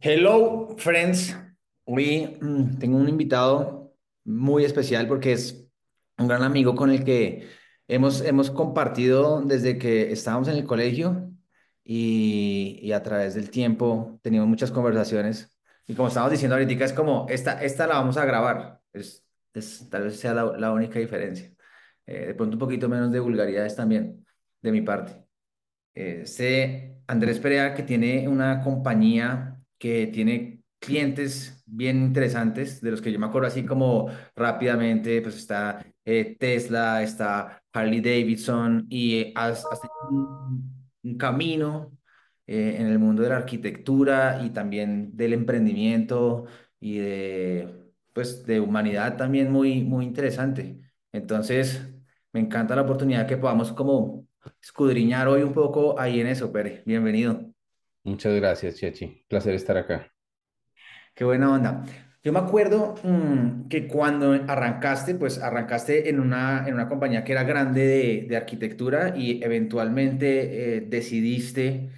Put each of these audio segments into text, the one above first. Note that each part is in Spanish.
Hello, friends. Hoy mm, tengo un invitado muy especial porque es un gran amigo con el que hemos, hemos compartido desde que estábamos en el colegio y, y a través del tiempo teníamos muchas conversaciones. Y como estábamos diciendo ahorita, es como, esta, esta la vamos a grabar. Es, es, tal vez sea la, la única diferencia. Eh, de pronto un poquito menos de vulgaridades también de mi parte. Sé Andrés Perea que tiene una compañía que tiene clientes bien interesantes, de los que yo me acuerdo así como rápidamente, pues está eh, Tesla, está Harley Davidson y eh, has, has un, camino eh, en el mundo de la arquitectura y también del emprendimiento y de, pues, de humanidad también muy, muy interesante. Entonces, me encanta la oportunidad que podamos como escudriñar hoy un poco ahí en eso, Pere. Bienvenido. Muchas gracias, Chechi. Placer estar acá. Qué buena onda. Yo me acuerdo mm, que cuando arrancaste, pues arrancaste en una, en una compañía que era grande de, de arquitectura y eventualmente eh, decidiste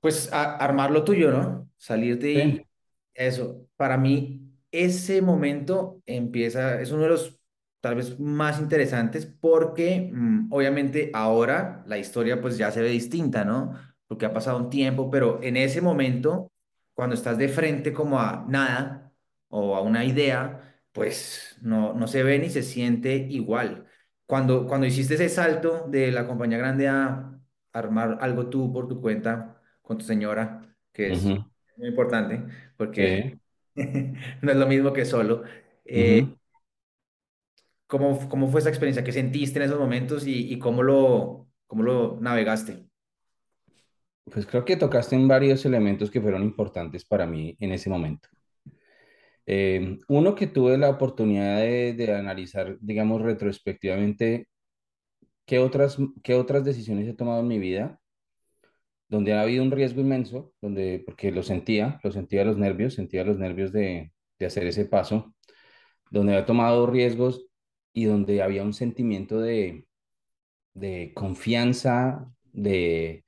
pues a- armar lo tuyo, ¿no? Salirte y Sí. eso. Para mí, ese momento empieza, es uno de los tal vez más interesantes porque mm, obviamente ahora la historia pues ya se ve distinta, ¿no? Porque ha pasado un tiempo, pero en ese momento, cuando estás de frente como a nada o a una idea, pues no, no se ve ni se siente igual. Cuando, cuando hiciste ese salto de la compañía grande a armar algo tú por tu cuenta, con tu señora, que es muy importante, porque no es lo mismo que solo. Eh. ¿cómo, cómo fue esa experiencia? ¿Qué sentiste en esos momentos y, y cómo lo, cómo lo navegaste? Pues creo que tocaste en varios elementos que fueron importantes para mí en ese momento. Eh, uno que tuve la oportunidad de, de analizar, digamos, retrospectivamente, qué otras, qué otras decisiones he tomado en mi vida, donde ha habido un riesgo inmenso, donde, porque lo sentía, lo sentía los nervios, sentía los nervios de, de hacer ese paso, donde había tomado riesgos y donde había un sentimiento de, de confianza, de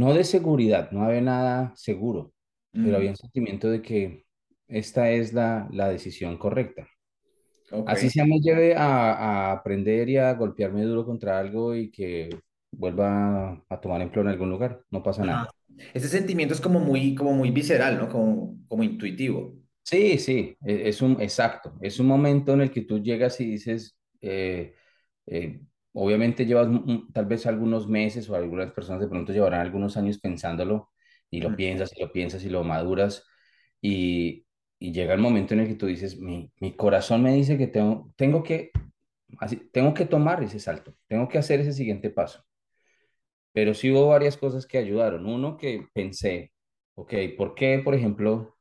No de seguridad, no había nada seguro, pero había un sentimiento de que esta es la, la decisión correcta. Así sea me lleve a, a aprender y a golpearme duro contra algo y que vuelva a tomar empleo en algún lugar, no pasa Ajá. nada. Ese sentimiento es como muy, como muy visceral, ¿no? Como, como intuitivo. Sí, sí, e- es un, exacto, es un momento en el que tú llegas y dices, eh, eh, obviamente llevas tal vez algunos meses o algunas personas de pronto llevarán algunos años pensándolo y lo piensas y lo piensas y lo maduras y, y llega el momento en el que tú dices, mi, mi corazón me dice que tengo, tengo que, así, tengo que tomar ese salto, tengo que hacer ese siguiente paso. Pero sí hubo varias cosas que ayudaron. Uno que pensé, ok, ¿por qué, por ejemplo,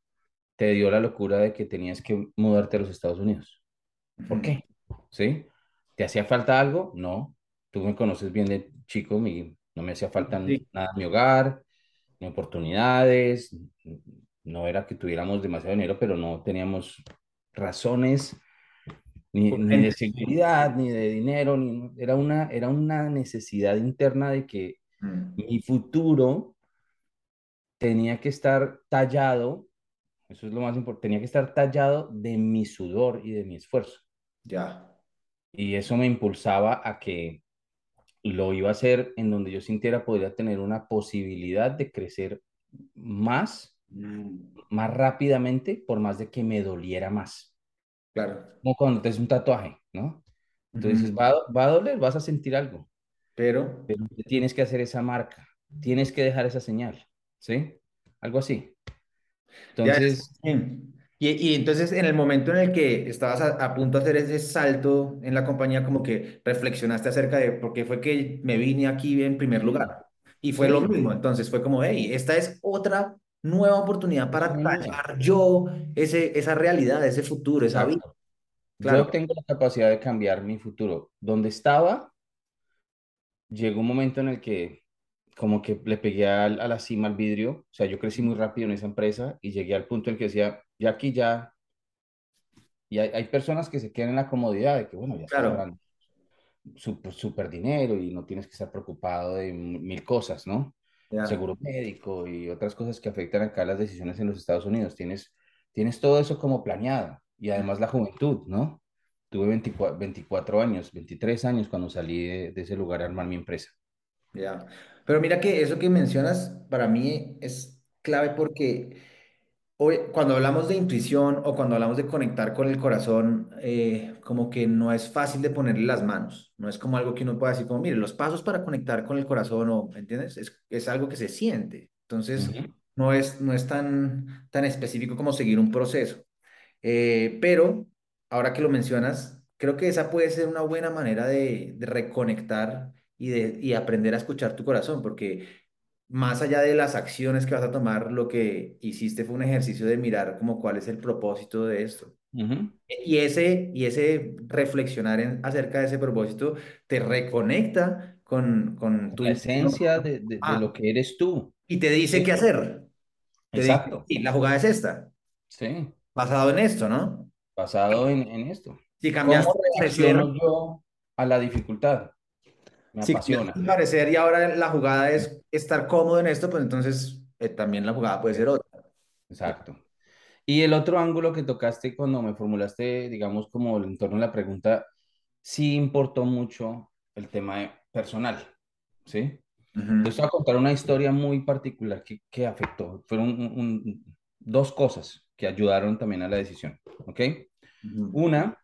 te dio la locura de que tenías que mudarte a los Estados Unidos? ¿Por qué? ¿Sí? ¿Te hacía falta algo? No. Tú me conoces bien de chico, mi- no me hacía falta Sí. nada en mi hogar, ni oportunidades, no era que tuviéramos demasiado dinero, pero no teníamos razones ni, ni de seguridad, ni de dinero, ni, era una, era una necesidad interna de que Mm, mi futuro tenía que estar tallado, eso es lo más importante, tenía que estar tallado de mi sudor y de mi esfuerzo. ya. Y eso me impulsaba a que lo iba a hacer en donde yo sintiera podría tener una posibilidad de crecer más, Mm, más rápidamente, por más de que me doliera más. claro. Como cuando te haces un tatuaje, ¿no? Entonces va, a- va a doler, vas a sentir algo, Pero, pero tienes que hacer esa marca, tienes que dejar esa señal, ¿sí? Algo así. ya es. Y, y entonces en el momento en el que estabas a, a punto de hacer ese salto en la compañía, como que reflexionaste acerca de por qué fue que me vine aquí en primer lugar. Y fue lo sí, mismo. Entonces fue como, hey, esta es otra nueva oportunidad para tallar yo ese, esa realidad, ese futuro, esa vida. Claro. Yo tengo la capacidad de cambiar mi futuro. Donde estaba, llegó un momento en el que como que le pegué al- a, la cima al vidrio. O sea, yo crecí muy rápido en esa empresa y llegué al punto en el que decía, ya aquí ya, y hay, hay personas que se quedan en la comodidad de que, bueno, ya Claro. ganando súper súper dinero y no tienes que estar preocupado de mil cosas, ¿no? seguro médico y otras cosas que afectan acá las decisiones en los Estados Unidos. Tienes, tienes todo eso como planeado y además la juventud, ¿no? Tuve 24, 24 años, 23 años cuando salí de, de ese lugar a armar mi empresa. ya. Pero mira que eso que mencionas para mí es clave porque hoy, cuando hablamos de intuición o cuando hablamos de conectar con el corazón, eh, como que no es fácil de ponerle las manos. No es como algo que uno pueda decir como, mire, los pasos para conectar con el corazón, o, ¿me entiendes? Es, es algo que se siente. Entonces, no es, no es tan, tan específico como seguir un proceso. Eh, pero, ahora que lo mencionas, creo que esa puede ser una buena manera de, de reconectar y, de, y aprender a escuchar tu corazón, porque más allá de las acciones que vas a tomar, lo que hiciste fue un ejercicio de mirar como cuál es el propósito de esto. Y ese, y ese reflexionar en, acerca de ese propósito te reconecta con, con tu La esencia de, de, de Ah, lo que eres tú. y te dice Sí, qué hacer. Te dice, exacto. sí, la jugada es esta, Sí, basado en esto, ¿no? basado en, en esto. Si ¿Cómo cambiaste parecer, reacciono yo a la dificultad? Me apasiona. de parecer y ahora la jugada es estar cómodo en esto, pues entonces eh, también la jugada puede ser otra. Exacto. Y el otro ángulo que tocaste cuando me formulaste, digamos, como en torno a la pregunta, sí importó mucho el tema personal, ¿sí? Voy a contar una historia muy particular que, que afectó. Fueron un- un- dos cosas que ayudaron también a la decisión, ¿ok? Una,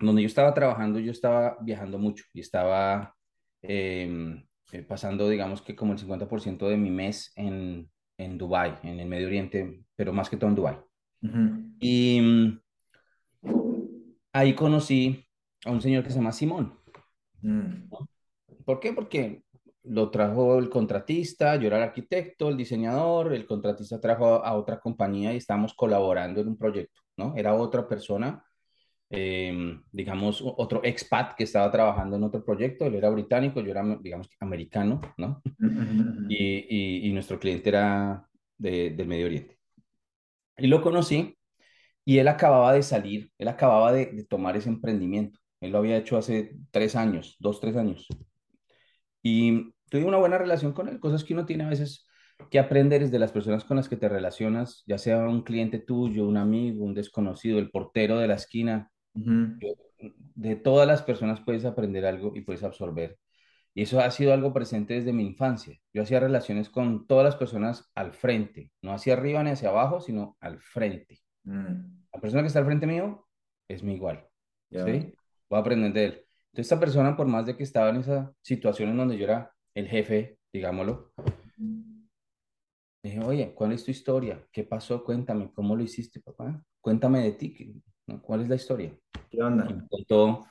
donde yo estaba trabajando, yo estaba viajando mucho y estaba eh, pasando, digamos que como el 50% de mi mes en, en Dubái, en el Medio Oriente, pero más que todo en Dubái. ujú, Y mm, ahí conocí a un señor que se llama Simón. mm. ¿Por qué? Porque lo trajo el contratista, yo era el arquitecto, el diseñador, el contratista trajo a, a otra compañía y estábamos colaborando en un proyecto, ¿no? Era otra persona, eh, digamos, otro expat que estaba trabajando en otro proyecto, él era británico, yo era, digamos, americano, ¿no? y- y nuestro cliente era de- del Medio Oriente. Y lo conocí y él acababa de salir, él acababa de, de tomar ese emprendimiento. Él lo había hecho hace tres años, dos, tres años. Y tuve una buena relación con él, cosas que uno tiene a veces que aprender es de las personas con las que te relacionas, ya sea un cliente tuyo, un amigo, un desconocido, el portero de la esquina. De todas las personas puedes aprender algo y puedes absorber. Y eso ha sido algo presente desde mi infancia. Yo hacía relaciones con todas las personas al frente, no hacia arriba ni hacia abajo, sino al frente. mm, La persona que está al frente mío es mi igual. ¿sí? Voy a aprender de él. Entonces, esta persona, por más de que estaba en esa situación en donde yo era el jefe, digámoslo, dije, oye, ¿cuál es tu historia? ¿Qué pasó? Cuéntame, ¿cómo lo hiciste, papá? Cuéntame de ti, ¿qué- no? ¿cuál es la historia? ¿Qué onda? me contó,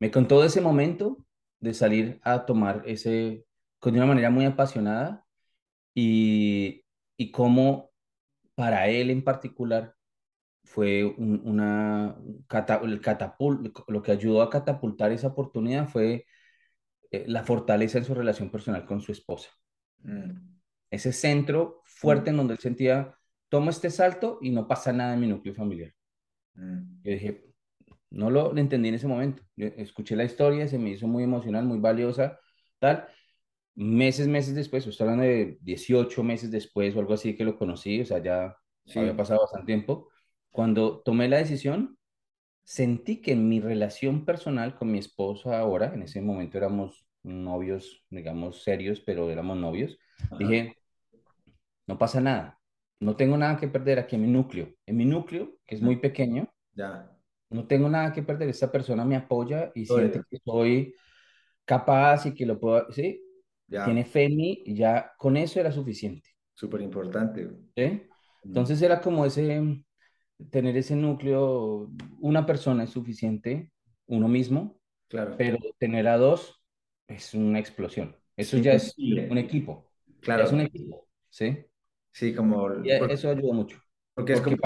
me contó de ese momento de salir a tomar ese, con una manera muy apasionada y, y cómo para él en particular fue un- una cata- el catapul- lo que ayudó a catapultar esa oportunidad fue eh, la fortaleza en su relación personal con su esposa. Mm, Ese centro mm, fuerte en donde él sentía, tomo este salto y no pasa nada en mi núcleo familiar. Mm, Yo dije, no lo entendí en ese momento. Yo escuché la historia, se me hizo muy emocional, muy valiosa, tal. Meses, meses después, estoy hablando de 18 meses después o algo así que lo conocí, o sea, ya había Sí. pasado bastante tiempo. Cuando tomé la decisión, sentí que en mi relación personal con mi esposa ahora, en ese momento éramos novios, digamos, serios, pero éramos novios, Ajá. dije, no pasa nada, no tengo nada que perder aquí en mi núcleo. En mi núcleo, que es muy pequeño, Ya. no tengo nada que perder. Esta persona me apoya y siente Sólido. que soy capaz y que lo puedo, ¿sí? Ya. Tiene fe en mí y ya con eso era suficiente, Súper importante. ¿sí? Entonces era como ese, tener ese núcleo, una persona es suficiente, uno mismo, Claro. pero tener a dos es una explosión. Eso ya es un equipo, ya es un Claro. equipo, ¿sí? Sí, como, Y por- eso ayuda mucho, porque es como.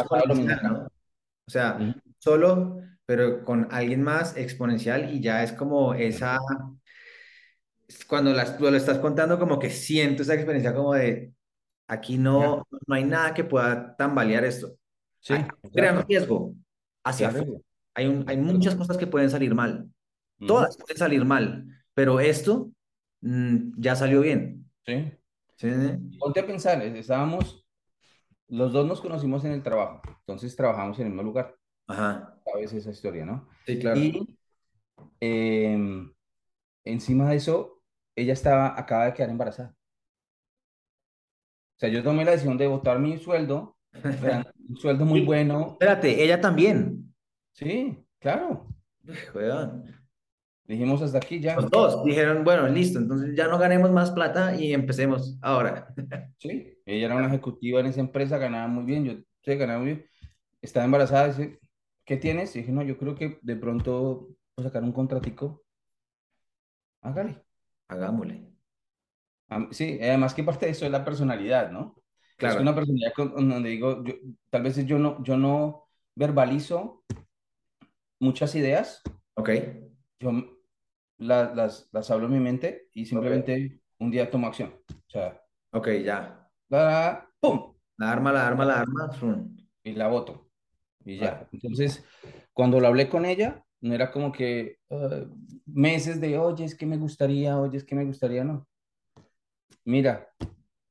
O sea, solo, pero con alguien más exponencial y ya es como esa, cuando las, lo, estás contando, como que siento esa experiencia como de, aquí ya, no, no hay nada que pueda tambalear esto. sí, Hay gran exacto, riesgo hacia afuera. Hay, un, hay muchas cosas que pueden salir mal. Todas pueden salir mal, pero esto mm, ya salió bien. Sí. Sí, sí. Ponte a pensar, estábamos, los dos nos conocimos en el trabajo, entonces trabajamos en el mismo lugar, Ajá. sabes esa historia, ¿no? Sí, claro. Y em, encima de eso, ella estaba, acaba de quedar embarazada. O sea, yo tomé la decisión de botar mi sueldo, un sueldo muy bueno, Espérate, ella también. sí, claro. Weón. Dijimos hasta aquí Los ya, dos dijeron, bueno, listo, entonces ya no ganemos más plata y empecemos ahora. sí. Ella era una ejecutiva en esa empresa, ganaba muy bien, yo sí, ganaba muy bien. Estaba embarazada, dice, ¿qué tienes? Y dije, no, yo creo que de pronto puedo sacar un contratico, hágale. Hagámosle. Am- Sí, además que parte de eso es la personalidad, ¿no? Es Claro. una personalidad con- donde digo, yo, tal vez yo no, yo no verbalizo muchas ideas, Ok. yo la- las, las hablo en mi mente y simplemente un día tomo acción. O sea, Ok, ya. la, ¡pum! La arma, la arma, la arma. Y la voto. Y ya. Entonces, cuando lo hablé con ella, no era como que eh, meses de, oye, es que me gustaría, oye, es que me gustaría, no. Mira,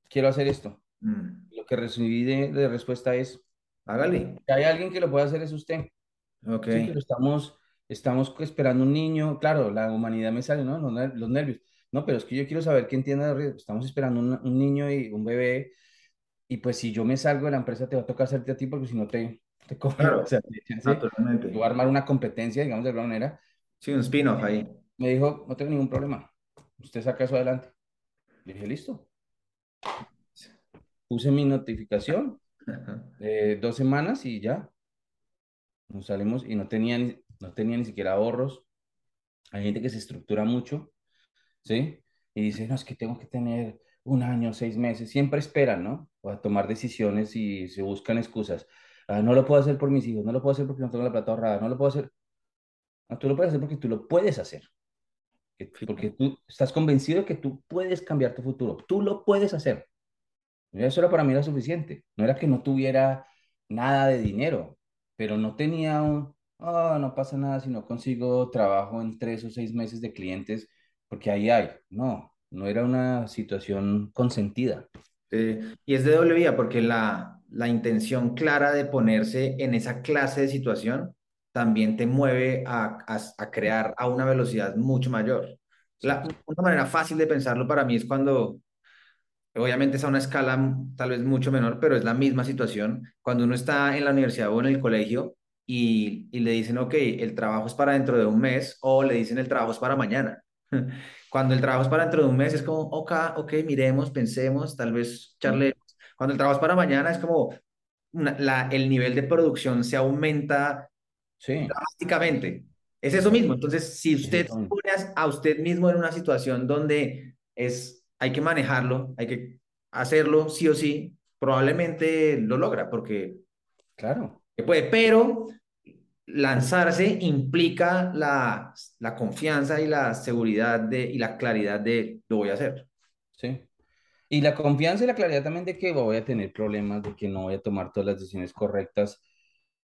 quiero hacer esto. Mm. Lo que recibí de, de respuesta es, Hágale. que hay alguien que lo puede hacer es usted. Ok. Sí, pero estamos, estamos esperando un niño. Claro, la humanidad me sale, ¿no? Los, los nervios. No, pero es que yo quiero saber de riesgo. Estamos esperando un, un niño y un bebé. Y pues si yo me salgo de la empresa, te va a tocar hacerte a ti porque si no te, te cogen. O Claro, sea, te echan, ¿sí? Yo voy naturalmente. a armar una competencia, digamos de alguna manera. Sí, un spin-off ahí. Me dijo, no tengo ningún problema. Usted saca eso adelante. Le dije, listo. Puse mi notificación, eh, dos semanas y ya. Nos salimos y no tenía ni, no tenía ni siquiera ahorros. Hay gente que se estructura mucho, ¿sí? Y dice, no, es que tengo que tener un año, seis meses. Siempre esperan, ¿no? O a tomar decisiones y se buscan excusas. Ah, no lo puedo hacer por mis hijos, no lo puedo hacer porque no tengo la plata ahorrada, no lo puedo hacer. No, tú lo puedes hacer porque tú lo puedes hacer. Porque tú estás convencido de que tú puedes cambiar tu futuro. Tú lo puedes hacer. Eso era para mí era suficiente. No era que no tuviera nada de dinero, pero no tenía un, oh, no pasa nada si no consigo trabajo en tres o seis meses de clientes, porque ahí hay. No, no era una situación consentida. Eh, y es de doble vía porque la, la intención clara de ponerse en esa clase de situación también te mueve a, a, a crear a una velocidad mucho mayor. La, una manera fácil de pensarlo para mí es cuando Obviamente es a una escala tal vez mucho menor, pero es la misma situación. Cuando uno está en la universidad o en el colegio y, y le dicen, ok, el trabajo es para dentro de un mes o le dicen el trabajo es para mañana. Cuando el trabajo es para dentro de un mes es como, ok, ok, miremos, pensemos, tal vez sí, charlemos. Cuando el trabajo es para mañana es como una- la, el nivel de producción se aumenta sí, drásticamente. Es eso mismo. Entonces, si usted se mismo. pone a, a usted mismo en una situación donde es, hay que manejarlo, hay que hacerlo sí o sí, probablemente lo logra porque Claro, puede, pero lanzarse implica la, la confianza y la seguridad de, y la claridad de lo voy a hacer. sí. Y la confianza y la claridad también de que voy a tener problemas, de que no voy a tomar todas las decisiones correctas,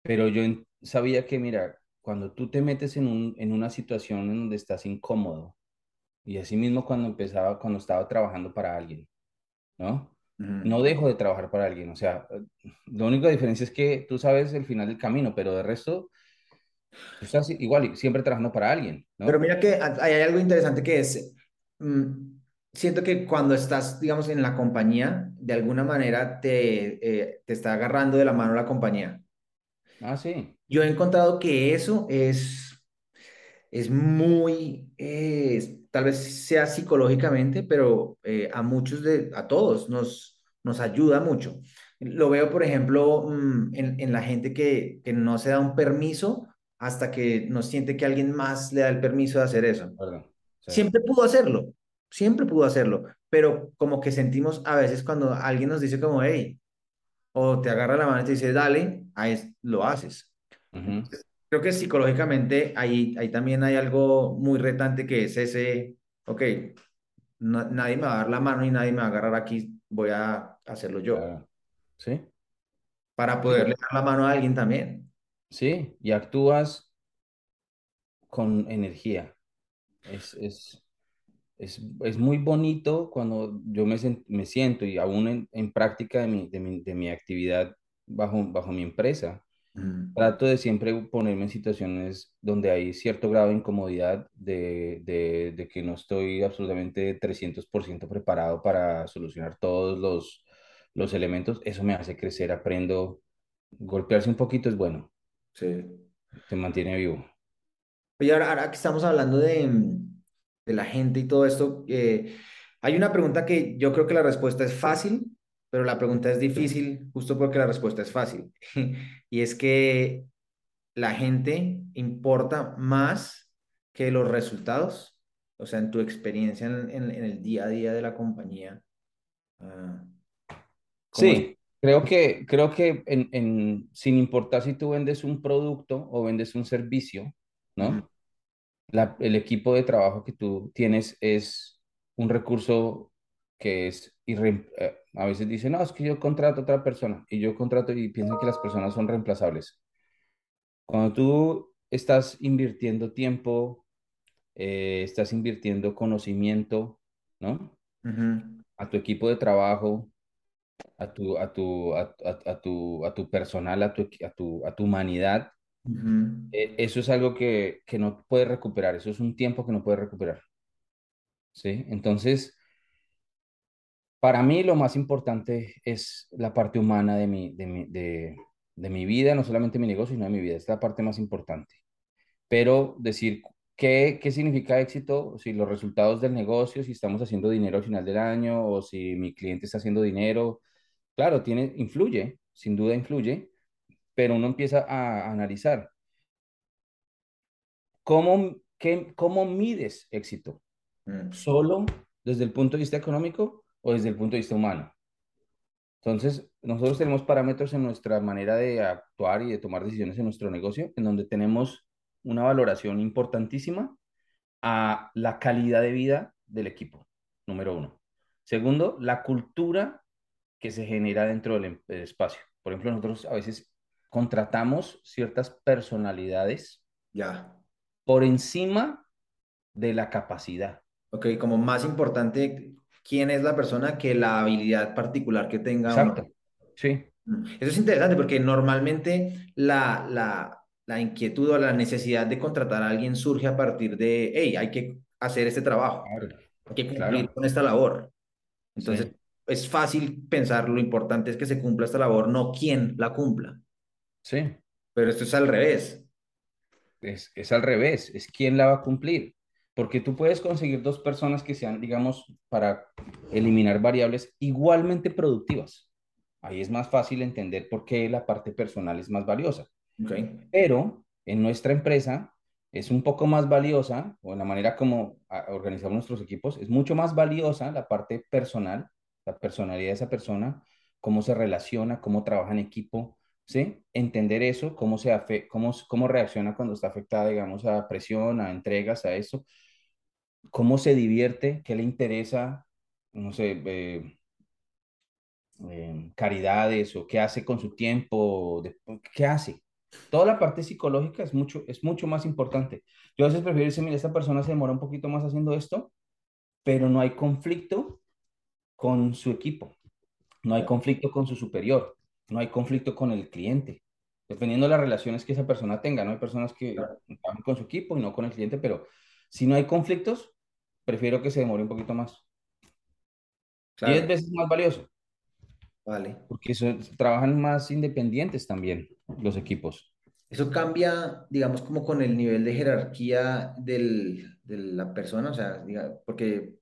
pero yo sabía que, mira, cuando tú te metes en un, en una situación en donde estás incómodo, y así mismo cuando empezaba, cuando estaba trabajando para alguien, ¿no? No dejo de trabajar para alguien, o sea, la única diferencia es que tú sabes el final del camino, pero de resto, tú estás igual, y siempre trabajando para alguien, Pero ¿no? mira que hay algo interesante que es, mm, siento que cuando estás, digamos, en la compañía, de alguna manera te, eh, te está agarrando de la mano la compañía. Ah, sí, Yo he encontrado que eso es, es muy, eh, tal vez sea psicológicamente, pero eh, a muchos de, a todos nos, nos ayuda mucho. Lo veo, por ejemplo, mm, en, en la gente que, que no se da un permiso hasta que no siente que alguien más le da el permiso de hacer eso. perdón, sí, Siempre pudo hacerlo, siempre pudo hacerlo, pero como que sentimos a veces cuando alguien nos dice como, hey, o te agarra la mano y te dice, dale, ahí lo haces. ujú, Creo que psicológicamente ahí, ahí también hay algo muy retante que es ese, ok, na- nadie me va a dar la mano y nadie me va a agarrar aquí, voy a hacerlo yo, claro, sí, para poderle dar la mano a alguien también. sí, y actúas con energía. Es, es, es, es muy bonito cuando yo me, me siento y aún en, en práctica de mi, de mi, de mi actividad bajo, bajo mi empresa, Mm, trato de siempre ponerme en situaciones donde hay cierto grado de incomodidad, de, de, de que no estoy absolutamente 300% preparado para solucionar todos los, los elementos. Eso me hace crecer, aprendo. Golpearse un poquito es bueno, sí. te mantiene vivo. Oye, ahora, ahora que estamos hablando de, de la gente y todo esto, eh, hay una pregunta que yo creo que la respuesta es fácil, pero la pregunta es difícil justo porque la respuesta es fácil. Y es que la gente importa más que los resultados, o sea, en tu experiencia en, en- en el día a día de la compañía. ah. Sí, creo que, creo que en, sin importar si tú vendes un producto o vendes un servicio, ¿no? La- el equipo de trabajo que tú tienes es un recurso que es irre- eh, a veces dicen, no, es que yo contrato a otra persona y yo contrato y piensan que las personas son reemplazables. Cuando tú estás invirtiendo tiempo, eh, estás invirtiendo conocimiento, ¿no? ujú, A tu equipo de trabajo, a tu, a tu, a, a- a tu, a tu personal, a tu, a tu, a tu humanidad, ujú, eh, eso es algo que, que no puedes recuperar, eso es un tiempo que no puedes recuperar, ¿sí? Entonces, para mí lo más importante es la parte humana de mi, de mi, de, de mi vida, no solamente mi negocio, sino de mi vida, es la parte más importante. Pero decir qué, qué significa éxito, si los resultados del negocio, si estamos haciendo dinero al final del año o si mi cliente está haciendo dinero, claro, tiene, influye, sin duda influye, pero uno empieza a analizar cómo, qué, cómo mides éxito, mm, solo desde el punto de vista económico o desde el punto de vista humano. Entonces, nosotros tenemos parámetros en nuestra manera de actuar y de tomar decisiones en nuestro negocio, en donde tenemos una valoración importantísima a la calidad de vida del equipo, número uno. Segundo, la cultura que se genera dentro del em- espacio. Por ejemplo, nosotros a veces contratamos ciertas personalidades Ya. por encima de la capacidad. Ok, como más importante, ¿quién es la persona que la habilidad particular que tenga? Exacto. Sí, Mm. Eso es interesante porque normalmente la, la, la inquietud o la necesidad de contratar a alguien surge a partir de, hey, hay que hacer este trabajo, claro, hay que cumplir claro. con esta labor. Entonces, Sí, es fácil pensar, lo importante es que se cumpla esta labor, no quién la cumpla. sí. Pero esto es al revés. Es, es al revés, es quién la va a cumplir. Porque tú puedes conseguir dos personas que sean, digamos, para eliminar variables igualmente productivas. Ahí es más fácil entender por qué la parte personal es más valiosa. Ok, Pero en nuestra empresa es un poco más valiosa, o en la manera como organizamos nuestros equipos, es mucho más valiosa la parte personal, la personalidad de esa persona, cómo se relaciona, cómo trabaja en equipo, ¿sí? Entender eso, cómo, se afe cómo, cómo reacciona cuando está afectada, digamos, a presión, a entregas, a eso, cómo se divierte, qué le interesa, no sé, eh, eh, caridades o qué hace con su tiempo, de- qué hace. Toda la parte psicológica es mucho, es mucho más importante. Yo a veces prefiero decir, mira, esta persona se demora un poquito más haciendo esto, pero no hay conflicto con su equipo, no hay conflicto con su superior, no hay conflicto con el cliente, dependiendo de las relaciones que esa persona tenga, ¿no? Hay personas que claro, trabajan con su equipo y no con el cliente, pero si no hay conflictos, prefiero que se demore un poquito más. Diez claro, veces más valioso. vale. Porque trabajan más independientes también los equipos. Eso cambia, digamos, como con el nivel de jerarquía del, de la persona, o sea, diga, porque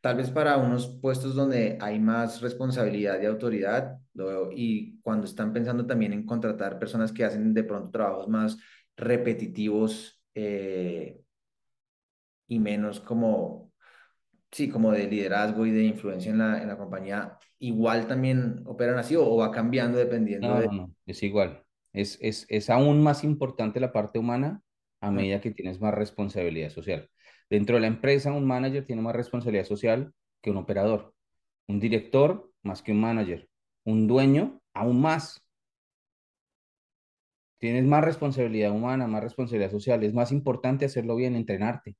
tal vez para unos puestos donde hay más responsabilidad y autoridad, lo y cuando están pensando también en contratar personas que hacen de pronto trabajos más repetitivos eh, y menos como, sí, como de liderazgo y de influencia en la, en la compañía, igual también operan así o, o va cambiando dependiendo No, de... no, no, es igual. Es, es, es aún más importante la parte humana a medida que tienes más responsabilidad social. Dentro de la empresa, un manager tiene más responsabilidad social que un operador. Un director más que un manager. Un dueño aún más. Tienes más responsabilidad humana, más responsabilidad social. Es más importante hacerlo bien, entrenarte.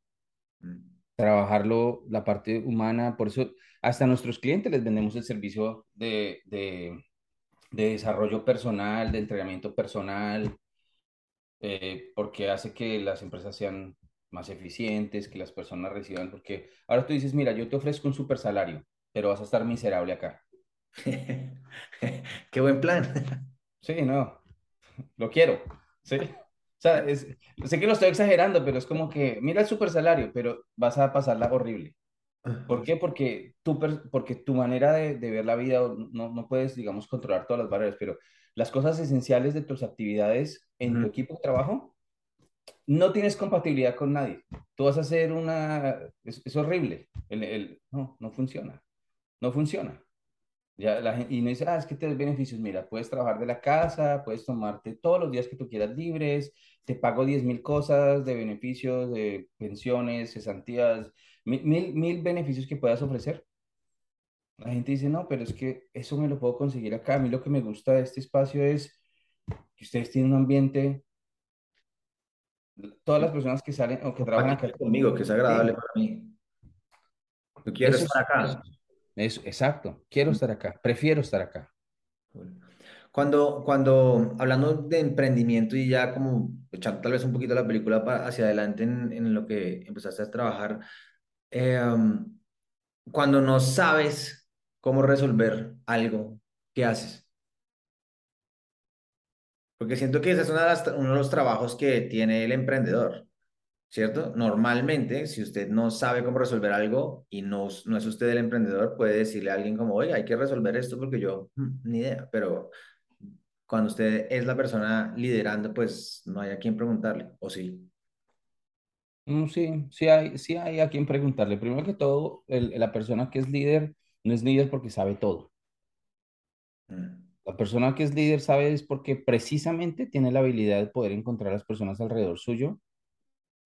mm. trabajarlo, la parte humana, por eso hasta a nuestros clientes les vendemos el servicio de, de, de desarrollo personal, de entrenamiento personal, eh, porque hace que las empresas sean más eficientes, que las personas reciban, porque ahora tú dices, mira, yo te ofrezco un super salario, pero vas a estar miserable acá. Qué buen plan. Sí, no, lo quiero, sí. O sea, es, sé que lo estoy exagerando, pero es como que, mira el super salario, pero vas a pasarla horrible. ¿Por qué? Porque tu, porque tu manera de, de ver la vida, no, no puedes, digamos, controlar todas las barreras, pero las cosas esenciales de tus actividades en tu equipo de trabajo, no tienes compatibilidad con nadie. Tú vas a hacer una... Es, es horrible. El, el- no, no funciona. No funciona. Ya la gente, y no dice, ah, es que te das beneficios. Mira, puedes trabajar de la casa, puedes tomarte todos los días que tú quieras libres, te pago diez mil cosas de beneficios, de pensiones, cesantías, mil, mil, mil beneficios que puedas ofrecer. La gente dice, no, pero es que eso me lo puedo conseguir acá. A mí lo que me gusta de este espacio es que ustedes tienen un ambiente, todas las personas que salen o que trabajan acá. Conmigo, que es agradable para mí. Yo quiero eso estar acá. eso, exacto. Quiero estar acá, prefiero estar acá. Cuando, cuando hablando de emprendimiento y ya como echando tal vez un poquito la película pa- hacia adelante en, en lo que empezaste a trabajar, eh, cuando no sabes cómo resolver algo, ¿qué haces? Porque siento que ese es una de las uno de los trabajos que tiene el emprendedor, ¿cierto? Normalmente, si usted no sabe cómo resolver algo y no, no es usted el emprendedor, puede decirle a alguien como, oiga, hay que resolver esto porque yo, "Mm, ni idea, pero cuando usted es la persona liderando, pues no hay a quien preguntarle, ¿o sí? Mm, sí, sí hay, sí hay a quien preguntarle. Primero que todo, el- la persona que es líder no es líder porque sabe todo. Mm, La persona que es líder sabe es porque precisamente tiene la habilidad de poder encontrar a las personas alrededor suyo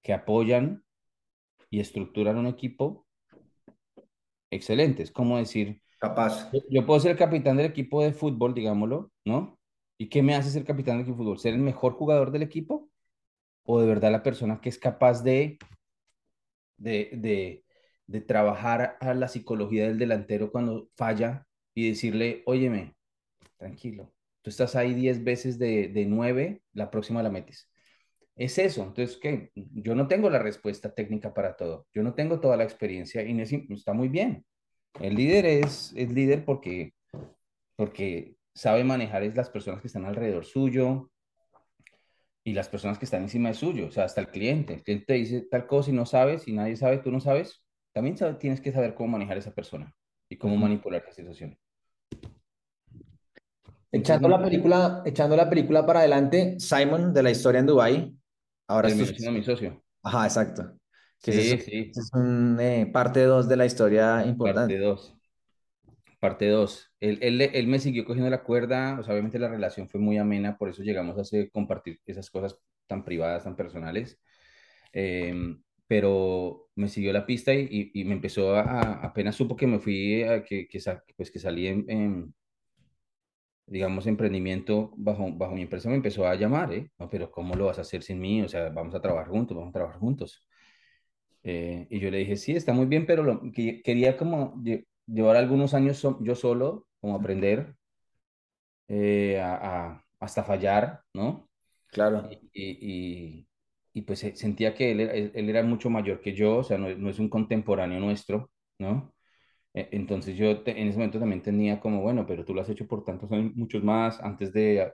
que apoyan y estructuran un equipo excelente. Es como decir, Capaz. yo yo puedo ser el capitán del equipo de fútbol, digámoslo, ¿no? ¿Y qué me hace ser capitán del equipo de fútbol? ¿Ser el mejor jugador del equipo o de verdad la persona que es capaz de, de, de, de trabajar a la psicología del delantero cuando falla y decirle, óyeme, tranquilo, tú estás ahí 10 veces de, de 9, la próxima la metes. Es eso, entonces, ¿qué? Yo no tengo la respuesta técnica para todo, yo no tengo toda la experiencia y es- está muy bien. El líder es, es líder porque, porque sabe manejar es las personas que están alrededor suyo y las personas que están encima de suyo, o sea, hasta el cliente. El cliente te dice tal cosa y no sabes, y nadie sabe, tú no sabes, también sabe- tienes que saber cómo manejar a esa persona y cómo manipular la situación. Echando la película, echando la película para adelante, Simon de la historia en Dubái, ahora es tu mi socio. Ajá, exacto. Que ese es, Sí, sí, es un, eh, parte 2 de la historia parte importante. 2. Parte 2. Él, él, él me siguió cogiendo la cuerda, o sea, obviamente la relación fue muy amena, por eso llegamos a hacer, compartir esas cosas tan privadas, tan personales. Eh, pero me siguió la pista y, y, y me empezó a, apenas supo que me fui, a, que, que, pues que salí en, en, digamos, emprendimiento bajo, bajo mi empresa, me empezó a llamar, ¿eh? No, pero ¿cómo lo vas a hacer sin mí? O sea, vamos a trabajar juntos, vamos a trabajar juntos. Eh, y yo le dije, sí, está muy bien, pero lo, que, quería como lle- llevar algunos años so- yo solo, como aprender eh, a, a- hasta fallar, ¿no? Claro. Y, y, y- y, pues sentía que él, él, él era mucho mayor que yo, o sea, no, no es un contemporáneo nuestro, ¿no? E- Entonces yo te- en ese momento también tenía como, bueno, pero tú lo has hecho por tantos años, muchos más, antes de,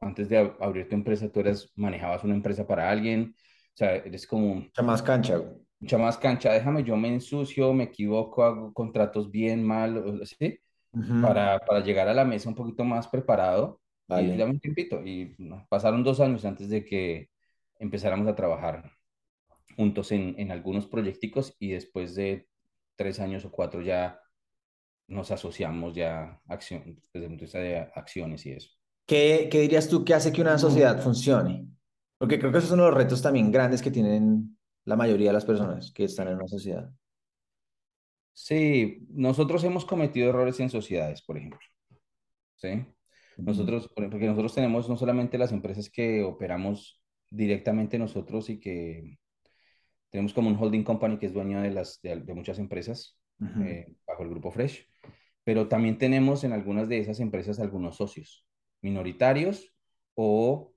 antes de ab- abrir tu empresa, tú eras, manejabas una empresa para alguien, o sea, eres como Mucha más cancha, güey. mucha más cancha, déjame, yo me ensucio, me equivoco, hago contratos bien, mal, ¿sí? Ujú. Para, para llegar a la mesa un poquito más preparado y Vale. dame un tiempito. Y no, pasaron dos años antes de que empezáramos a trabajar juntos en, en algunos proyecticos y después de tres años o cuatro ya nos asociamos ya acción, desde el punto de vista de acciones y eso. ¿Qué, qué dirías tú que hace que una sociedad funcione? Porque creo que esos son los retos también grandes que tienen la mayoría de las personas que están en una sociedad. Sí, nosotros hemos cometido errores en sociedades, por ejemplo. ¿sí? Nosotros, por- porque nosotros tenemos no solamente las empresas que operamos directamente nosotros y que tenemos como un holding company que es dueño de, las, de, de muchas empresas eh, bajo el grupo Fresh, pero también tenemos en algunas de esas empresas algunos socios minoritarios o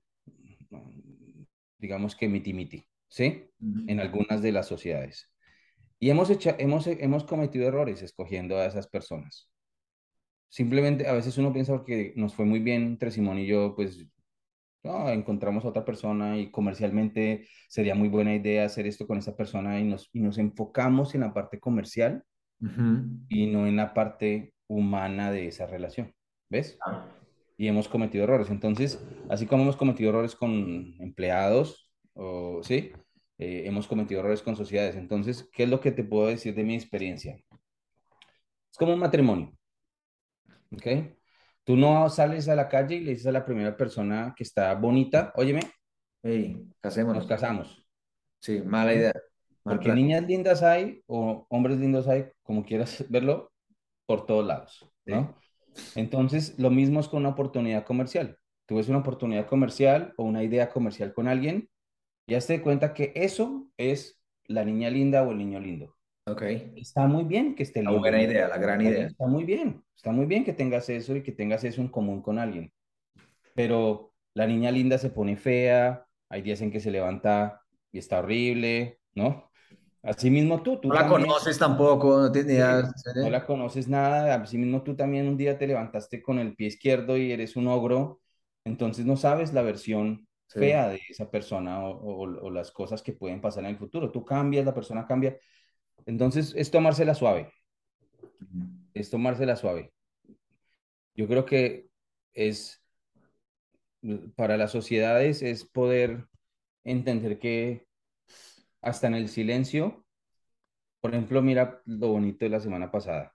mm, digamos que miti-miti, ¿sí? En algunas de las sociedades. Y hemos, hecho, hemos, hemos cometido errores escogiendo a esas personas. Simplemente a veces uno piensa porque nos fue muy bien entre Simón y yo, pues no, encontramos a otra persona y comercialmente sería muy buena idea hacer esto con esa persona y nos, y nos enfocamos en la parte comercial y no en la parte humana de esa relación. ¿Ves? Ah, Y hemos cometido errores. Entonces, así como hemos cometido errores con empleados, o, ¿sí? Eh, hemos cometido errores con sociedades. Entonces, ¿qué es lo que te puedo decir de mi experiencia? Es como un matrimonio, ¿ok? Tú no sales a la calle y le dices a la primera persona que está bonita, óyeme, Hey, nos casémonos. casamos. Sí, mala idea, mal Porque plan. niñas lindas hay o hombres lindos hay, como quieras verlo, por todos lados, Sí. ¿no? Entonces, lo mismo es con una oportunidad comercial. Tú ves una oportunidad comercial o una idea comercial con alguien, ya te cuenta que eso es la niña linda o el niño lindo. Ok. Está muy bien que esté La lindo, buena ¿no? idea, la gran idea. está muy bien. Está muy bien que tengas eso y que tengas eso en común con alguien. Pero la niña linda se pone fea, hay días en que se levanta y está horrible, ¿no? Así mismo tú, No tú la también conoces tampoco, no idea. Sí, no la conoces nada, así mismo tú también un día te levantaste con el pie izquierdo y eres un ogro, entonces no sabes la versión Sí. fea de esa persona o, o- o las cosas que pueden pasar en el futuro. Tú cambias, la persona cambia, entonces es tomársela suave, es tomársela suave. Yo creo que es, para las sociedades, es poder entender que hasta en el silencio, por ejemplo, mira lo bonito de la semana pasada.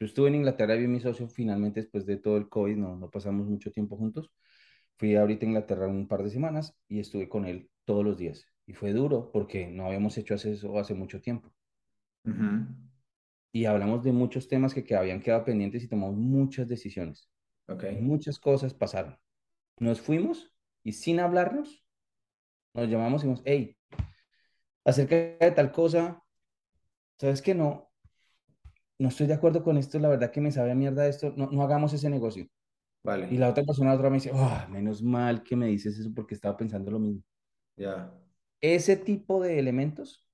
Yo estuve en Inglaterra y vi a mi socio finalmente después de todo el COVID, no, no pasamos mucho tiempo juntos. Fui ahorita a Inglaterra un par de semanas y estuve con él todos los días. Y fue duro porque no habíamos hecho eso hace mucho tiempo. Y hablamos de muchos temas que, que habían quedado pendientes y tomamos muchas decisiones. Muchas cosas pasaron. Nos fuimos y sin hablarnos, nos llamamos y dijimos, hey, acerca de tal cosa, ¿sabes qué? No, no estoy de acuerdo con esto, la verdad que me sabe a mierda esto, no, no hagamos ese negocio. Y Vale. la otra persona, la otra me dice, "Ah, menos mal que me dices eso porque estaba pensando lo mismo. Ya. Ese tipo de elementos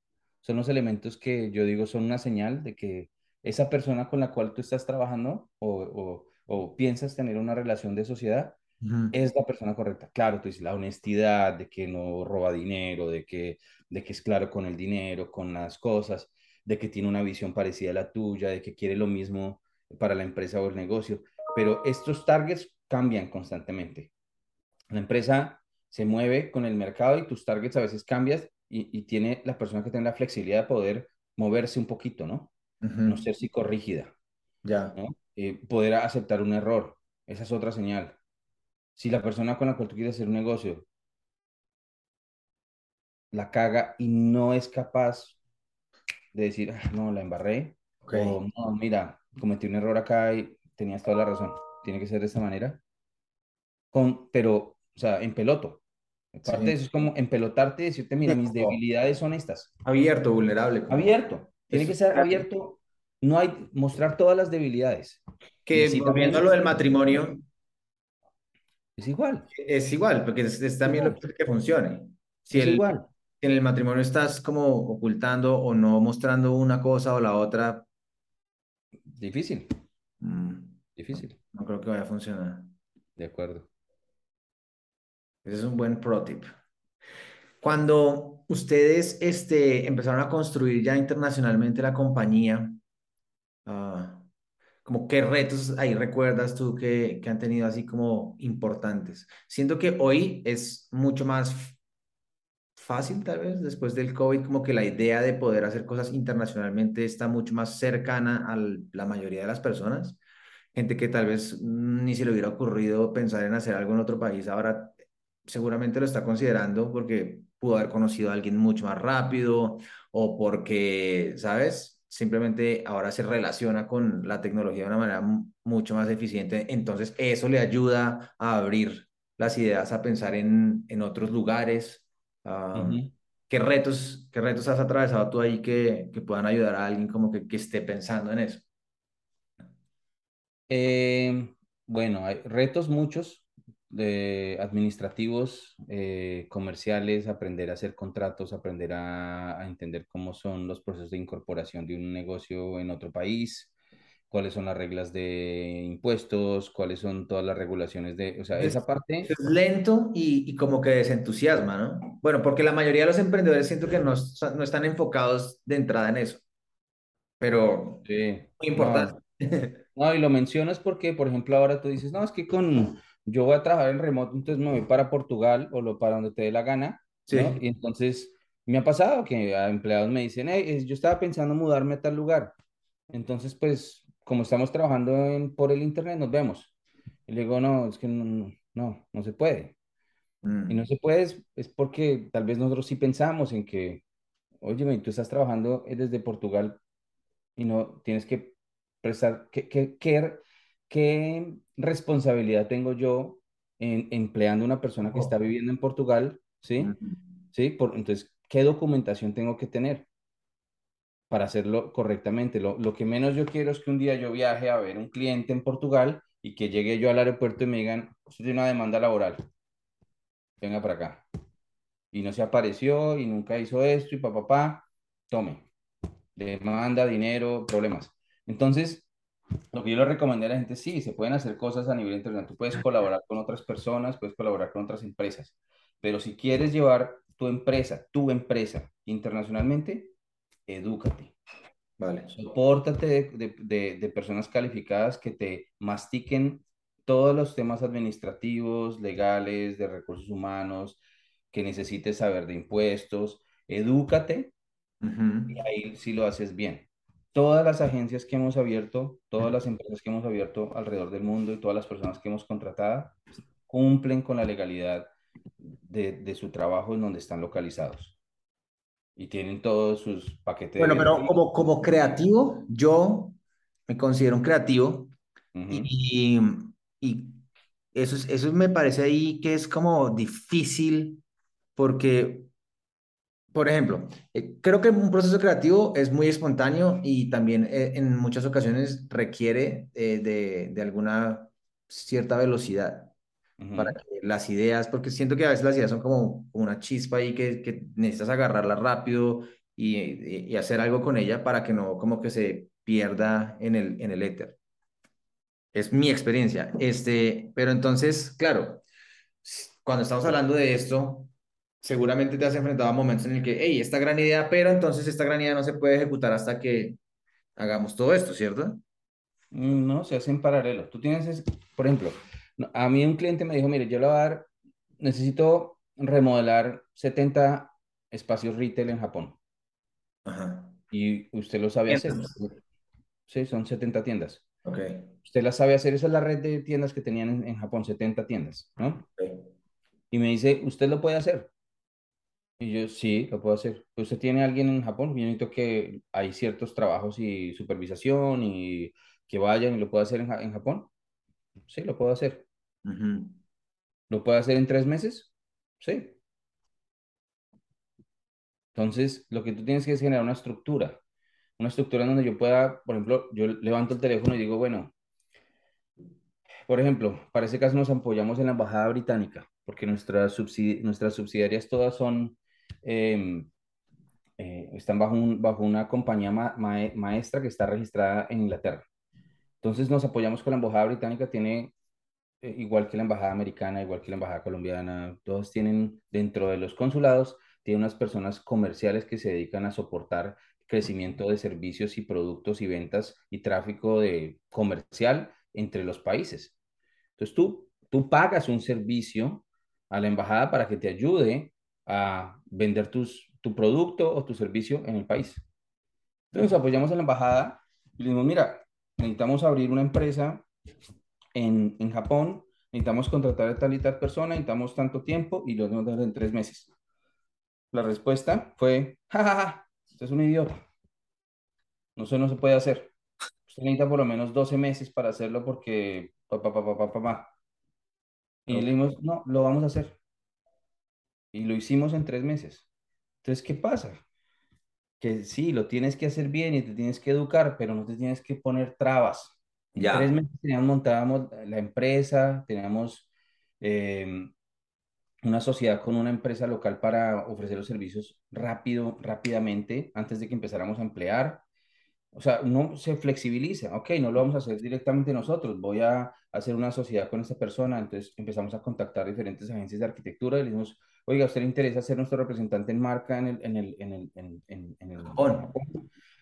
son los elementos que yo digo son una señal de que esa persona con la cual tú estás trabajando o, o, o piensas tener una relación de sociedad es la persona correcta. Claro, tú dices la honestidad, de que no roba dinero, de que, de que es claro con el dinero, con las cosas, de que tiene una visión parecida a la tuya, de que quiere lo mismo para la empresa o el negocio. Pero estos targets cambian constantemente. La empresa se mueve con el mercado y tus targets a veces cambias y, y tiene la persona que tiene la flexibilidad de poder moverse un poquito, ¿no? No ser psicorrígida, Ya. ¿no? Eh, poder aceptar un error. Esa es otra señal. Si la persona con la cual tú quieres hacer un negocio la caga y no es capaz de decir, "Ah, no, la embarré, Ok. o no, mira, cometí un error acá y tenías toda la razón, tiene que ser de esta manera, con, pero, o sea, en peloto. Parte de eso es como empelotarte y decirte, mira, mis debilidades son estas. abierto, vulnerable, como Abierto, tiene eso. que ser abierto, no hay, mostrar todas las debilidades. Que volviendo a lo del matrimonio, es igual, es igual, porque es, es también lo que funcione. Si es el, igual. si en el matrimonio estás como ocultando o no mostrando una cosa o la otra, Difícil, mm, no, difícil, no creo que vaya a funcionar. de acuerdo. Ese es un buen pro tip. Cuando ustedes este, empezaron a construir ya internacionalmente la compañía, ah, como qué retos ahí recuerdas tú que, que han tenido así como importantes. Siento que hoy es mucho más fácil, tal vez, después del COVID, como que la idea de poder hacer cosas internacionalmente está mucho más cercana a la mayoría de las personas. Gente que tal vez ni se le hubiera ocurrido pensar en hacer algo en otro país, ahora seguramente lo está considerando porque pudo haber conocido a alguien mucho más rápido o porque, ¿sabes? Simplemente ahora se relaciona con la tecnología de una manera mu- mucho más eficiente. Entonces, eso le ayuda a abrir las ideas, a pensar en, en otros lugares. ¿Qué retos, qué retos has atravesado tú ahí que, que puedan ayudar a alguien como que, que esté pensando en eso? Eh, bueno, hay retos muchos de administrativos, eh, comerciales, aprender a hacer contratos, aprender a, a entender cómo son los procesos de incorporación de un negocio en otro país, cuáles son las reglas de impuestos, cuáles son todas las regulaciones de, o sea, esa Es, parte, es lento y, y como que desentusiasma, ¿no? Bueno, porque la mayoría de los emprendedores siento que no, no están enfocados de entrada en eso, pero sí, muy no, importante. no, y lo mencionas porque, por ejemplo, ahora tú dices, no, es que con, yo voy a trabajar en remoto, entonces me voy para Portugal o lo, para donde te dé la gana, ¿no? Y entonces me ha pasado que a empleados me dicen, hey, yo estaba pensando mudarme a tal lugar, entonces, pues, como estamos trabajando en, por el internet, nos vemos. Y le digo, no, es que no, no, no, no se puede. Y no Mm. se puede es, es porque tal vez nosotros sí pensamos en que, oye, tú estás trabajando eh, desde Portugal y no tienes que prestar, ¿qué, qué, qué, qué responsabilidad tengo yo en empleando a una persona que está Oh. viviendo en Portugal? ¿Sí? Mm. ¿Sí? Por, entonces, ¿qué documentación tengo que tener para hacerlo correctamente? Lo, lo que menos yo quiero es que un día yo viaje a ver un cliente en Portugal y que llegue yo al aeropuerto y me digan, usted tiene una demanda laboral, venga para acá. Y no se apareció y nunca hizo esto y papá, pa, pa, tome, demanda, dinero, problemas. Entonces, lo que yo le recomendé a la gente, sí, se pueden hacer cosas a nivel internacional. Tú puedes colaborar con otras personas, puedes colaborar con otras empresas, pero si quieres llevar tu empresa, tu empresa internacionalmente, edúcate. Vale. Sopórtate de, de, de, de personas calificadas que te mastiquen todos los temas administrativos, legales, de recursos humanos, que necesites saber de impuestos. Edúcate y Ujú. ahí sí lo haces bien. Todas las agencias que hemos abierto, todas las empresas que hemos abierto alrededor del mundo y todas las personas que hemos contratado cumplen con la legalidad de, de su trabajo en donde están localizados. Y tienen todos sus paquetes Bueno, pero como, como creativo, yo me considero un creativo y, y eso, es- eso me parece ahí que es como difícil porque Por ejemplo, eh, creo que un proceso creativo es muy espontáneo y también eh, en muchas ocasiones requiere eh, de, de alguna cierta velocidad para que las ideas, porque siento que a veces las ideas son como una chispa ahí que, que necesitas agarrarla rápido y, y- y hacer algo con ella para que no como que se pierda en el, en el éter. Es mi experiencia. Este, pero entonces, claro cuando estamos hablando de esto, seguramente te has enfrentado a momentos en el que, hey, esta gran idea, pero entonces esta gran idea no se puede ejecutar hasta que hagamos todo esto, ¿cierto? Mm, No, se hace en paralelo. Tú tienes, es- por ejemplo, a mí un cliente me dijo, mire, yo le voy a dar, necesito remodelar 70 espacios retail en Japón Ajá. y usted lo sabe hacer. Sí, son 70 tiendas. Ok. Usted la sabe hacer, esa es la red de tiendas que tenían en, en Japón, 70 tiendas, ¿no? Y me dice, ¿usted lo puede hacer? Y yo, sí, lo puedo hacer. ¿Usted tiene alguien en Japón? Yo necesito que hay ciertos trabajos y supervisación y que vayan y lo puedo hacer en, Ja- en Japón. Sí, lo puedo hacer. ¿Lo puedo hacer en tres meses? Sí. Entonces, lo que tú tienes que es generar una estructura. Una estructura en donde yo pueda, por ejemplo, yo levanto el teléfono y digo, bueno, por ejemplo, para ese caso nos apoyamos en la Embajada Británica, porque nuestras, subsidi- nuestras subsidiarias todas son, em, eh, están bajo, un- bajo una compañía ma- mae- maestra que está registrada en Inglaterra. Entonces nos apoyamos con la Embajada Británica, tiene eh, igual que la embajada americana, igual que la embajada colombiana, todos tienen dentro de los consulados, tienen unas personas comerciales que se dedican a soportar crecimiento de servicios y productos y ventas y tráfico de comercial entre los países. Entonces tú, tú pagas un servicio a la embajada para que te ayude a vender tus, tu producto o tu servicio en el país. Entonces nos apoyamos a la embajada y le dijimos, mira, necesitamos abrir una empresa en, en Japón, necesitamos contratar a tal y tal persona, necesitamos tanto tiempo y lo debemos dar en tres meses. La respuesta fue, jajaja, ja, ja, usted es un idiota, no, eso no se puede hacer. Usted necesita por lo menos 12 meses para hacerlo porque, pa, pa, pa, pa, pa, pa. Y le dijimos, no, lo vamos a hacer. Y lo hicimos en tres meses. Entonces, ¿qué pasa? Que sí, lo tienes que hacer bien y te tienes que educar, pero no te tienes que poner trabas. En tres Ya. meses teníamos, montábamos la empresa, teníamos eh, una sociedad con una empresa local para ofrecer los servicios rápido, rápidamente, antes de que empezáramos a emplear. O sea, uno se flexibiliza, ok, no lo vamos a hacer directamente nosotros, voy a hacer una sociedad con esta persona, entonces empezamos a contactar diferentes agencias de arquitectura y le dijimos, oiga, ¿a usted le interesa ser nuestro representante en marca en el, en el, en el, en, en, el. Japón?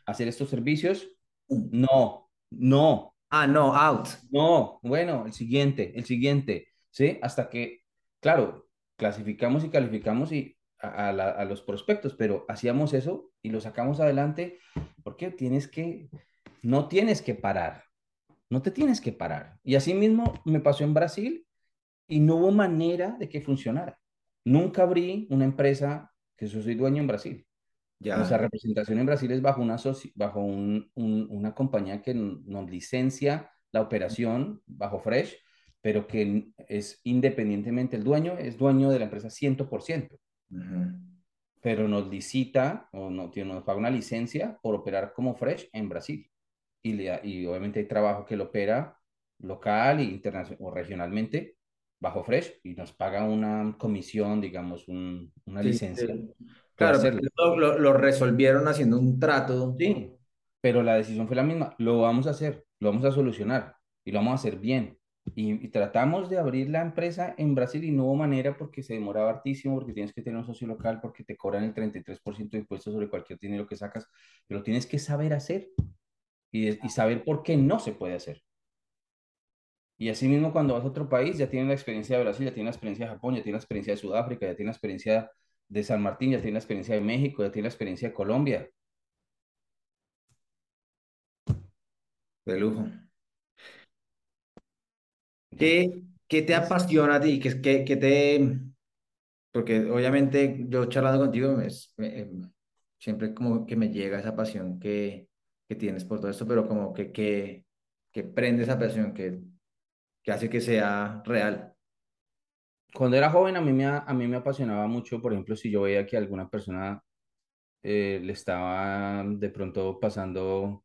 ¿Hacer estos servicios? No, no, Ah, no, out. no, bueno, el siguiente, el siguiente, ¿sí? Hasta que, claro, clasificamos y calificamos y a, a la- a los prospectos, pero hacíamos eso y lo sacamos adelante porque tienes que, no tienes que parar, no te tienes que parar. Y así mismo me pasó en Brasil y no hubo manera de que funcionara. Nunca abrí una empresa que yo soy dueño en Brasil. Nuestra Ya. representación en Brasil es bajo una, bajo un- un- una compañía que nos licencia la operación bajo Fresh, pero que es independientemente el dueño, es dueño de la empresa 100%, Ujú. pero nos licita o no, tiene- nos paga una licencia por operar como Fresh en Brasil. Y, le- y obviamente hay trabajo que lo opera local e internacional o regionalmente bajo Fresh y nos paga una comisión, digamos, un- una Sí, licencia sí. Claro, pero lo- lo resolvieron haciendo un trato. Sí, pero la decisión fue la misma. Lo vamos a hacer, lo vamos a solucionar y lo vamos a hacer bien. Y, y tratamos de abrir la empresa en Brasil y no hubo manera porque se demoraba hartísimo, porque tienes que tener un socio local, porque te cobran el 33% de impuestos sobre cualquier dinero que sacas, pero tienes que saber hacer y, y saber por qué no se puede hacer. Y así mismo cuando vas a otro país, ya tienes la experiencia de Brasil, ya tienes la experiencia de Japón, ya tienes la experiencia de Sudáfrica, ya tienes la experiencia de San Martín, ya tienes la experiencia de México, ya tienes la experiencia de Colombia. De lujo. ¿Qué, qué te Es- apasiona a ti? ¿Qué, qué, qué te...? Porque obviamente yo charlando contigo es, me- em, siempre como que me llega esa pasión que, que tienes por todo esto, pero como que, que, que prende esa pasión, que, que hace que sea real. Cuando era joven a mí me, a, mí me apasionaba mucho, por ejemplo, si yo veía que alguna persona eh, le estaba de pronto pasando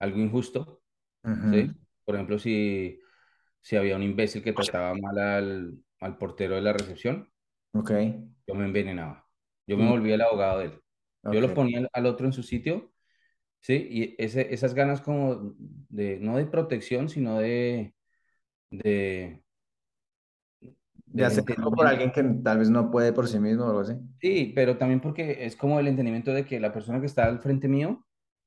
algo injusto, Ujú. ¿sí? Por ejemplo, si, si había un imbécil que trataba mal al, al portero de la recepción, Ok. yo me envenenaba. Yo me Mm, volvía el abogado de él. Yo lo ponía al otro en su sitio, ¿sí? Y ese, esas ganas como de, no de protección, sino de, de, de del hacer algo por alguien que tal vez no puede por sí mismo o algo así. Sí, pero también porque es como el entendimiento de que la persona que está al frente mío,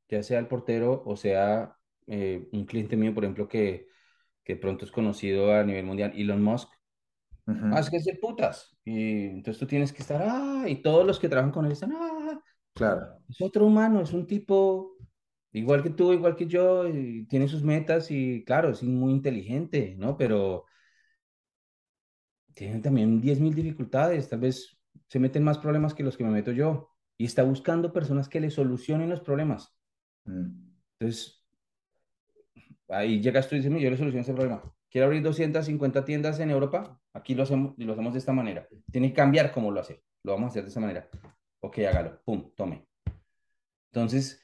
ya sea el portero o sea eh, un cliente mío, por ejemplo, que, que pronto es conocido a nivel mundial, Elon Musk, ah, es Ujú. que es de putas. Y entonces tú tienes que estar, ah, y todos los que trabajan con él están, ah, Claro. es otro humano, es un tipo igual que tú, igual que yo, tiene sus metas y claro, es muy inteligente, ¿no? Pero tiene también 10.000 dificultades, tal vez se meten más problemas que los que me meto yo y está buscando personas que le solucionen los problemas. Mm. Entonces, ahí llegas tú y dices, "Mira, yo le soluciono ese problema. Quiero abrir 250 tiendas en Europa, aquí lo hacemos y lo hacemos de esta manera. Tiene que cambiar cómo lo hace. Lo vamos a hacer de esta manera. Ok, hágalo. Pum, tome. Entonces,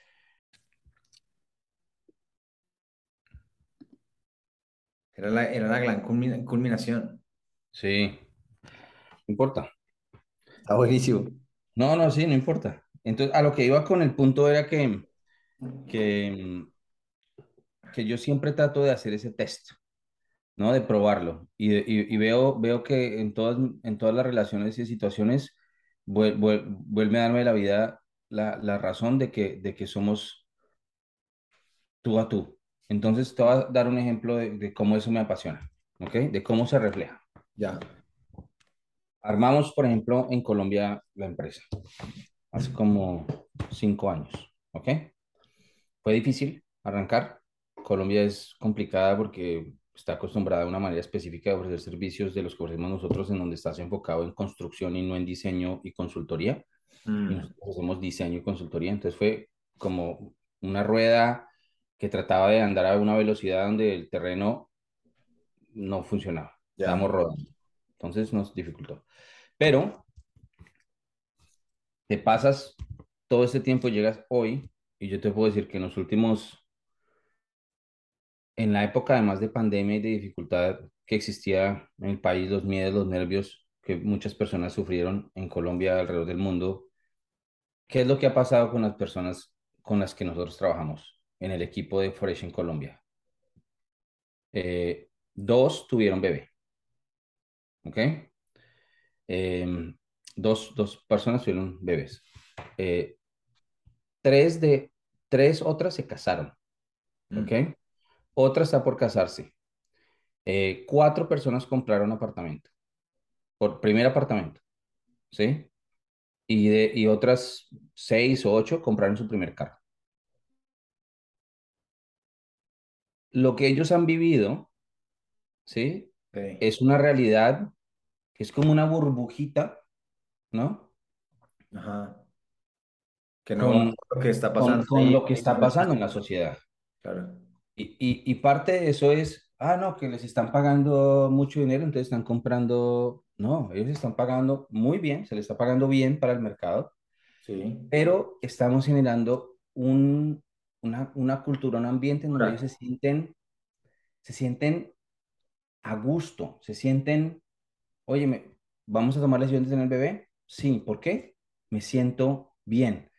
Era la, era la gran culmina- culminación. sí, no importa. Está buenísimo. No, no, sí, no importa. Entonces, a lo que iba con el punto era que, que, que yo siempre trato de hacer ese test. ¿no? De probarlo. Y, y, y veo, veo que en todas, en todas las relaciones y situaciones vuel- vuel- vuelve a darme la vida la, la razón de que, de que somos tú a tú. Entonces te voy a dar un ejemplo de, de cómo eso me apasiona, ¿ok? De cómo se refleja. Ya. Armamos, por ejemplo, en Colombia la empresa, hace como cinco años, ¿ok? Fue difícil arrancar. Colombia es complicada porque está acostumbrada a una manera específica de ofrecer servicios de los que ofrecemos nosotros, en donde estás enfocado en construcción y no en diseño y consultoría. Y Mm. nosotros hacemos diseño y consultoría. Entonces fue como una rueda que trataba de andar a una velocidad donde el terreno no funcionaba. Ya. Estábamos rodando. Entonces nos dificultó. Pero te pasas todo este tiempo, llegas hoy, y yo te puedo decir que en los últimos, en la época además de pandemia y de dificultad que existía en el país, los miedos, los nervios que muchas personas sufrieron en Colombia, alrededor del mundo, ¿qué es lo que ha pasado con las personas con las que nosotros trabajamos en el equipo de Fresh en Colombia? Eh, dos tuvieron bebé, ¿ok? Em, dos, dos personas tuvieron bebés. Eh, tres de tres otras se casaron, ¿ok? Mm, Otra está por casarse. Eh, cuatro personas compraron apartamento, por primer apartamento, ¿sí? Y, de, y otras seis o ocho compraron su primer carro. Lo que ellos han vivido, ¿sí? Es una realidad que es como una burbujita, ¿no? Ajá. Que no Con, lo que está con, pasando con ahí. lo que está pasando en la sociedad. Claro. Y, y, y parte de eso es, ah, no, que les están pagando mucho dinero, entonces están comprando, no, ellos están pagando muy bien, se les está pagando bien para el mercado, Sí. pero estamos generando un, una, una cultura, un ambiente en donde ellos se sienten, se sienten a gusto, se sienten, oye, me- ¿vamos a tomar la decisión de tener bebé? Sí, ¿por qué? Me siento bien.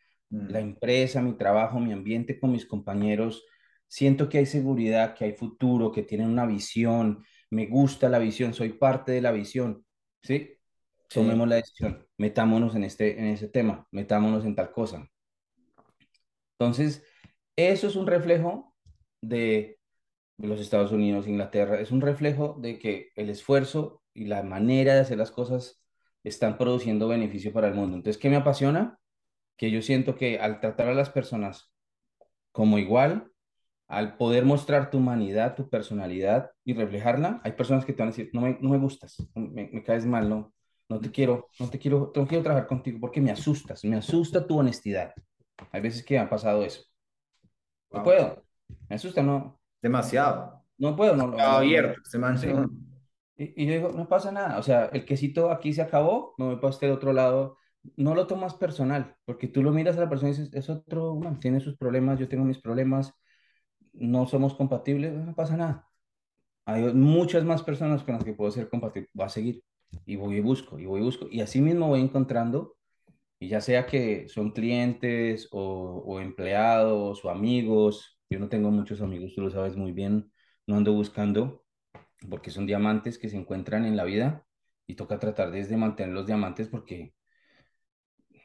la Mm, empresa, mi trabajo, mi ambiente con mis compañeros, siento que hay seguridad, que hay futuro, que tienen una visión, me gusta la visión, soy parte de la visión, ¿sí? Sí. Tomemos la decisión, metámonos en este, en ese tema, metámonos en tal cosa. Entonces, eso es un reflejo de los Estados Unidos, Inglaterra, es un reflejo de que el esfuerzo y la manera de hacer las cosas están produciendo beneficio para el mundo. Entonces, ¿qué me apasiona? Que yo siento que al tratar a las personas como igual, al poder mostrar tu humanidad, tu personalidad y reflejarla, hay personas que te van a decir, no me, no me gustas, me, caes mal, no, no te quiero, no te quiero, no quiero trabajar contigo porque me asustas, me asusta tu honestidad. Hay veces que ha pasado eso. No puedo, me asusta, no, Demasiado. no puedo, no, no, abierto. Este man. Sí. Y, y yo digo, no pasa nada, o sea, el quesito aquí se acabó, me voy para este otro lado, no lo tomas personal, porque tú lo miras a la persona y dices, es otro, bueno, tiene sus problemas, yo tengo mis problemas, no somos compatibles, no pasa nada. Hay muchas más personas con las que puedo ser compatible, voy a seguir y voy y busco, y voy y busco, y así mismo voy encontrando, y ya sea que son clientes o, o empleados o amigos, yo no tengo muchos amigos, tú lo sabes muy bien, no ando buscando porque son diamantes que se encuentran en la vida y toca tratar desde mantener los diamantes porque,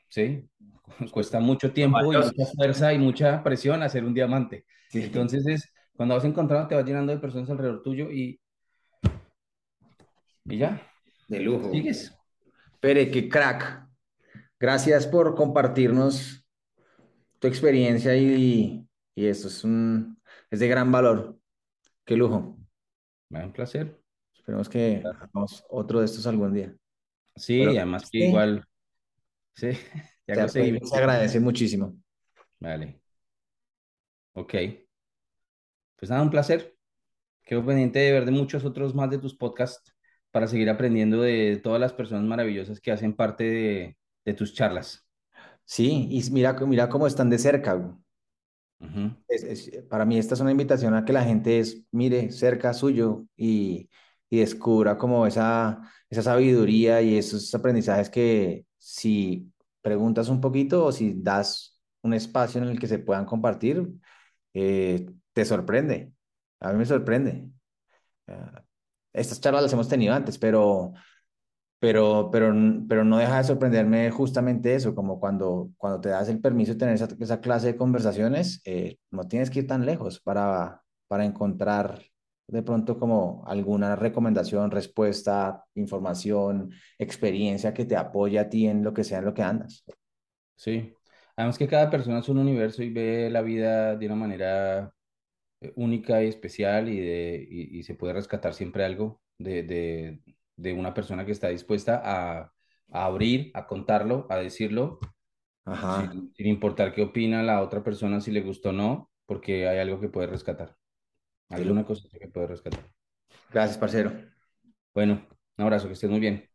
sí, cuesta mucho tiempo y mucha fuerza y mucha presión hacer un diamante. Sí. Entonces es, cuando vas encontrando te vas llenando de personas alrededor tuyo y, y ya, De lujo. sigues. Pere, qué crack. Gracias por compartirnos tu experiencia y, y esto es un, es de gran valor. Qué lujo. Me da un placer. Esperemos que hagamos otro de estos algún día. Pero Sí, además que sí, igual, sí, seguimiento. se agradece muchísimo. Vale, ok. Pues nada, un placer. Quedo pendiente de ver de muchos otros más de tus podcasts para seguir aprendiendo de todas las personas maravillosas que hacen parte de, de tus charlas. Sí, y mira, mira cómo están de cerca. Es- es- para mí esta es una invitación a que la gente es, mire cerca suyo y, y descubra como esa, esa sabiduría y esos aprendizajes que si preguntas un poquito o si das un espacio en el que se puedan compartir, eh, te sorprende. A mí me sorprende. Ah, Estas charlas las hemos tenido antes, pero pero, pero, pero no deja de sorprenderme justamente eso, como cuando, cuando te das el permiso de tener esa, esa clase de conversaciones, eh, no tienes que ir tan lejos para, para encontrar de pronto como alguna recomendación, respuesta, información, experiencia que te apoye a ti en lo que sea en lo que andas. Sí. Además que cada persona es un universo y ve la vida de una manera eh, única y especial y, de, y, y se puede rescatar siempre algo de, de, de una persona que está dispuesta a, a abrir, a contarlo, a decirlo, Ajá, sin, sin importar qué opina la otra persona, si le gustó o no, porque hay algo que puede rescatar, lujo. alguna cosa que puede rescatar. Gracias, parcero. Bueno, un abrazo, que estés muy bien.